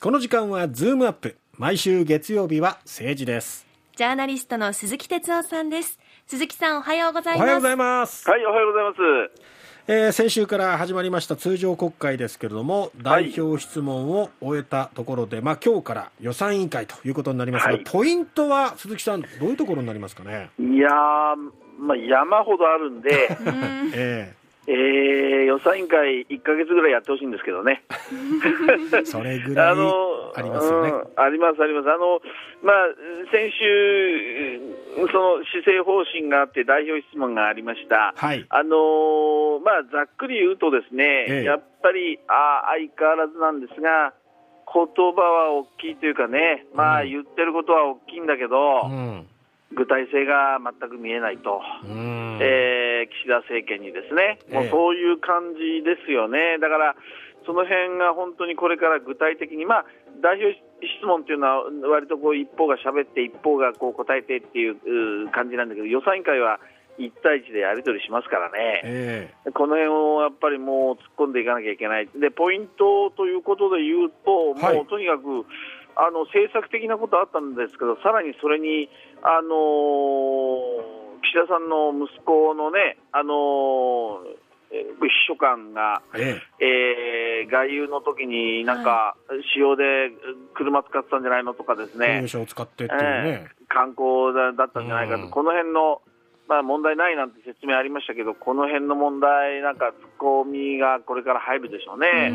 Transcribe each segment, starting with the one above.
この時間はズームアップ。毎週月曜日は政治です。ジャーナリストの鈴木哲夫さんです。鈴木さんおはようございます。おはようございます。はいおはようございます。えー、先週から始まりました通常国会ですけれども、代表質問を終えたところで、はい、まあ今日から予算委員会ということになりますが、はい、ポイントは鈴木さん、どういうところになりますかね？いやまあ、山ほどあるんで、えー、えー、予算委員会1か月ぐらいやってほしいんですけどね。それぐらいありますよね。あります、あります。あの、まあ、先週、その施政方針があって、代表質問がありました。はい。あのまあ、ざっくり言うとですね、ええ、やっぱり、あ相変わらずなんですが、言葉は大きいというかね、まあ、言ってることは大きいんだけど、うん具体性が全く見えないと、えー、岸田政権にですね、もうそういう感じですよね、だからその辺が本当にこれから具体的に、まあ、代表質問というのは、割とこう一方が喋って、一方がこう答えてっていう感じなんだけど、予算委員会は1対1でやり取りしますからね、えー、この辺をやっぱりもう突っ込んでいかなきゃいけない、でポイントということで言うと、はい、もうとにかく、あの政策的なことあったんですけど、さらにそれに、あのー、岸田さんの息子のね、あのー秘書官が、ええ。えー、外遊の時になんか、使用で車使ってたんじゃないのとかですね、を使ってっていうね、えー、観光だったんじゃないかと、この辺のまあ、問題ないなんて説明ありましたけど、この辺の問題、なんかツッコミがこれから入るでしょうね、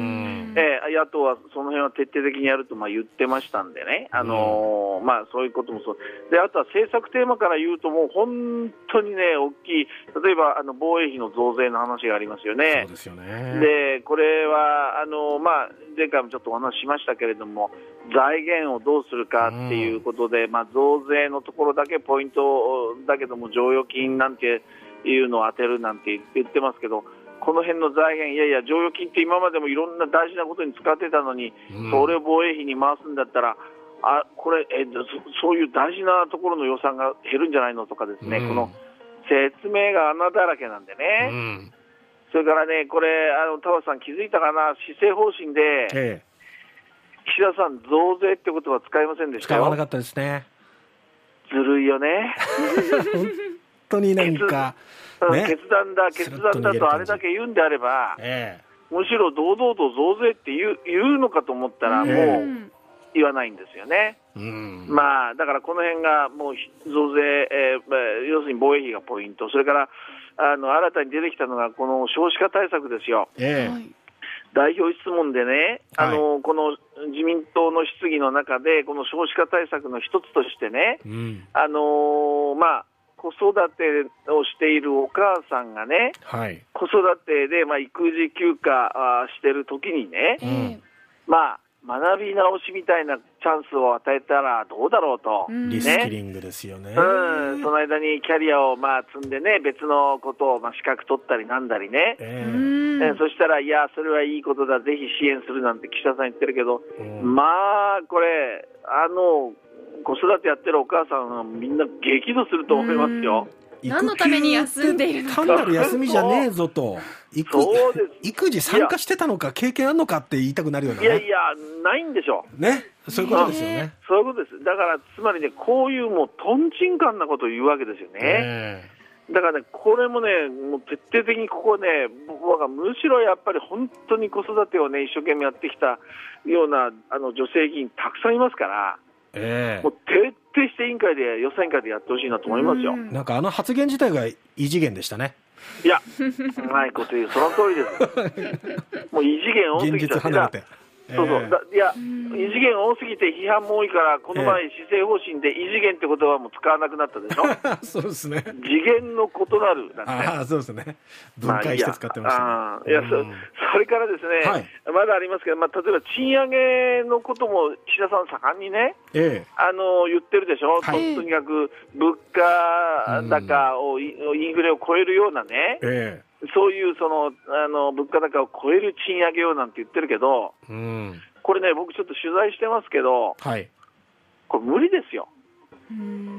えー、野党はその辺は徹底的にやるとまあ言ってましたんでね、あのー、まあ、そういうこともそう。で、あとは政策テーマから言うと、もう本当にね、大きい、例えばあの防衛費の増税の話がありますよね、そうですよね。でこれはあのー、まあ、前回もちょっとお話ししましたけれども、財源をどうするかっていうことで、まあ、増税のところだけポイントだけども、剰余金なんていうのを当てるなんて言ってますけど、この辺の財源、いやいや、剰余金って今までもいろんな大事なことに使ってたのに、それを防衛費に回すんだったら、あこれえそ、そういう大事なところの予算が減るんじゃないのとかですね、この説明が穴だらけなんでね。それからね、これ、あの田畑さん、気づいたかな、施政方針で、ええ岸田さん、増税ってことは使いませんでした使わなかったですね。ずるいよね。本当になんか、ね、決断だ、決断だとあれだけ言うんであれば、えー、むしろ堂々と増税って言う言うのかと思ったら、もう言わないんですよね。うん、まあ、だからこの辺がもう増税、えー、要するに防衛費がポイント、それからあの新たに出てきたのが、この少子化対策ですよ。えー代表質問でね、あの、はい、この自民党の質疑の中で、この少子化対策の一つとしてね、うん、あのまあ、子育てをしているお母さんがね、はい、子育てで、まあ、育児休暇してる時にね、うん、まあ、学び直しみたいなチャンスを与えたらどうだろうと、ね、リスキリングですよね、うん、その間にキャリアをまあ積んでね、別のことをまあ資格取ったりなんだりね、えー、えー、そしたら、いや、それはいいことだ、ぜひ支援するなんて岸田さん言ってるけど、うん、まあ、これ、あの、子育てやってるお母さんはみんな激怒すると思いますよ。何のために休んでいるのか単なる休みじゃねえぞと。育育児参加してたのか経験あるのかって言いたくなるような、いやいやないんでしょう。ねそういうことですよね、そういうことです。だからつまりねこういうもうとんちんかんなことを言うわけですよね、えー、だからねこれもねもう徹底的にここね僕はむしろやっぱり本当に子育てをね一生懸命やってきたようなあの女性議員たくさんいますからえー、もう徹底して委員会で、予算委員会でやってほしいなと思いますよ。なんかあの発言自体が異次元でしたね。いや、うまいこと言う、その通りです。もう異次元多すぎちゃって。そうそう、いや、異次元多すぎて批判も多いから、この前、施政方針で異次元って言葉も使わなくなったでしょ、そうですね。次元の異なるなんて、あそうですね、分解して使ってました、ね、まあ、いやいやそそれからですね、はい、まだありますけど、まあ、例えば賃上げのことも岸田さん、盛んにね、ええ、あの言ってるでしょ、はい、とにかく物価高を、インフレを超えるようなね。ええそういうそのあの物価高を超える賃上げをなんて言ってるけど、うん、これね、僕ちょっと取材してますけど、はい、これ無理ですよ。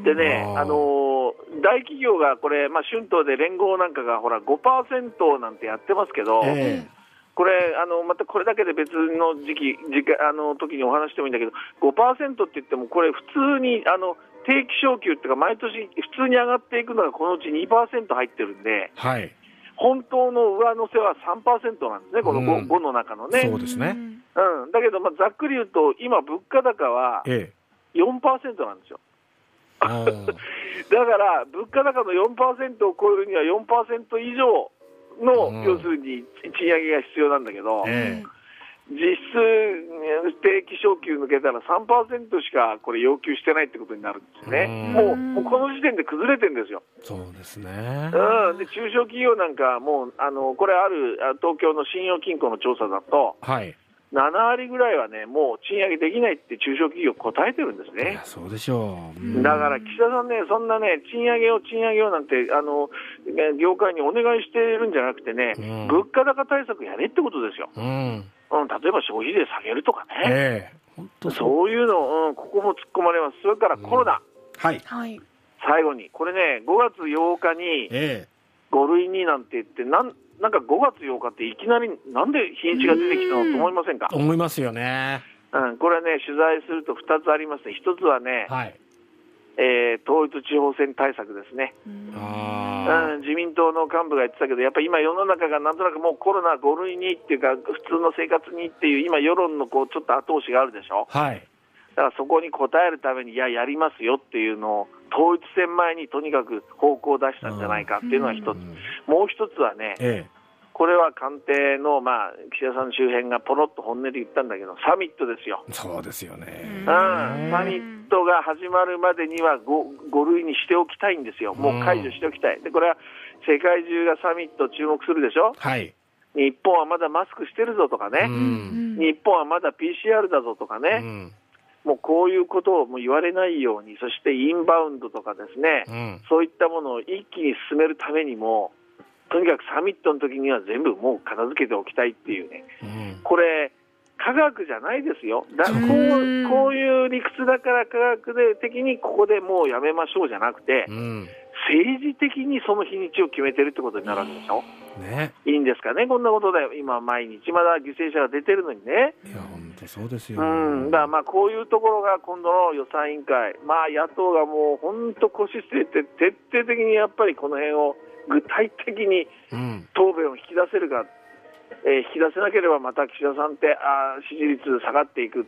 でね、あの大企業がこれ、まあ、春闘で連合なんかがほら5%なんてやってますけど、えー、これあの、またこれだけで別の時期、時あの時にお話してもいいんだけど、5%って言っても、これ、普通にあの定期昇給っていうか、毎年普通に上がっていくのがこのうち2%入ってるんで、はい、本当の上乗せは3%なんですね、この 5,、うん、5の中のね。そうですね、うん、だけど、まあ、ざっくり言うと、今、物価高は4%なんですよ。だから、物価高の4%を超えるには4%以上の、要するに賃上げが必要なんだけど、えー、実質、定期昇給抜けたら3%しかこれ要求してないってことになるんですよね、もうもうこの時点で崩れてるんですよ。そうですね、うん、で中小企業なんか、もうあのこれある東京の信用金庫の調査だと、はい7割ぐらいはね、もう賃上げできないって中小企業、答えてるんですね。そうでしょう。だから岸田さんね、そんなね、賃上げを賃上げをなんて、あの業界にお願いしてるんじゃなくてね、うん、物価高対策やれってことですよ。うん、うん、例えば消費税下げるとかね、えー、そう。いうの、うん、ここも突っ込まれます、それからコロナ、はい、最後に、これね、5月8日に5類になんて言って、なんなんか5月8日っていきなり、なんで日にちが出てきたのと思いませんか？思いますよね。うん、これね、取材すると2つありますね、1つはね、はいえー、統一地方選対策ですね、うん、自民党の幹部が言ってたけど、やっぱり今、世の中がなんとなくもうコロナ5類にっていうか、普通の生活にっていう、今、世論のこうちょっと後押しがあるでしょ？はい。だからそこに応えるために、いや、やりますよっていうのを、統一戦前にとにかく方向を出したんじゃないかっていうのが一つ、もう一つはね、ええ、これは官邸の、まあ、岸田さん周辺がポロっと本音で言ったんだけど、サミットですよ。そうですよね。うん、サミットが始まるまでには 5, 5類にしておきたいんですよ。もう解除しておきたい。で、これは世界中がサミット注目するでしょ？はい。日本はまだマスクしてるぞとかね。日本はまだ PCR だぞとかね。もうこういうことをもう言われないように、そしてインバウンドとかですね、うん、そういったものを一気に進めるためにも、とにかくサミットの時には全部もう片付けておきたいっていうね、う学じゃないですよ、だこうこういう理屈だから科学で的にここでもうやめましょうじゃなくて、うん、政治的にその日にちを決めてるってことになるわけでしょ？ね、いいんですかね、こんなことで、今、毎日まだ犠牲者が出てるのにね。いや、本当そうですよ、うん、だからまあこういうところが今度の予算委員会、まあ、野党がもう本当、腰据えて、徹底的にやっぱりこの辺を具体的に答弁を引き出せるか、うん、えー、引き出せなければまた岸田さんってあ支持率下がっていく。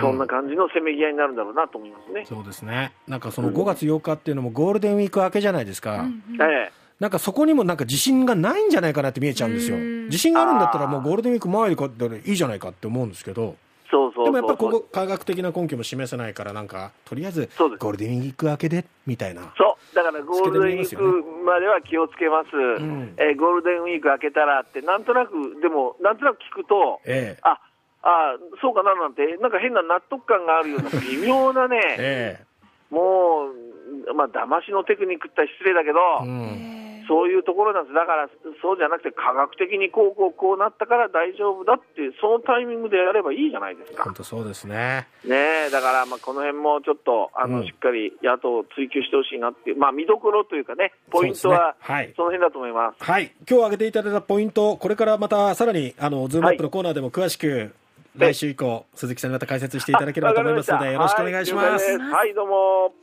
そんな感じのせめぎ合いになるんだろうなと思いますね、うん、そうですね、なんかその5月8日っていうのもゴールデンウィーク明けじゃないですか、うんうん、ええ、なんかそこにもなんか自信がないんじゃないかなって見えちゃうんですよ、自信があるんだったら、もうゴールデンウィーク前に買ったらいいじゃないかって思うんですけど、そうそうでもやっぱりここ、科学的な根拠も示せないから、なんか、とりあえずゴールデンウィーク明けでみたいな。そうだからゴールデンウィークまでは気をつけます、うん、えー、ゴールデンウィーク明けたらって、なんとなく、でも、なんとなく聞くと、ええ、ああそうかななんて、なんか変な納得感があるような、微妙なね、ええ、もう、まあ、騙しのテクニックって失礼だけど、うんそういうところなんです、だからそうじゃなくて、科学的にこうこうこうなったから大丈夫だって、そのタイミングでやればいいじゃないですか。本当そうですね。ねだからまあこの辺もちょっとあの、しっかり野党を追及してほしいなっていう、まあ、見どころというかね、ポイントはそ,、の辺だと思います、はい、今日挙げていただいたポイント、これからまたさらにあのズームアップのコーナーでも詳しく、来週以降、鈴木さんにまた解説していただければと思いますので、よろしくお願いします。はい、どうも。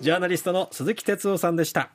ジャーナリストの鈴木哲夫さんでした。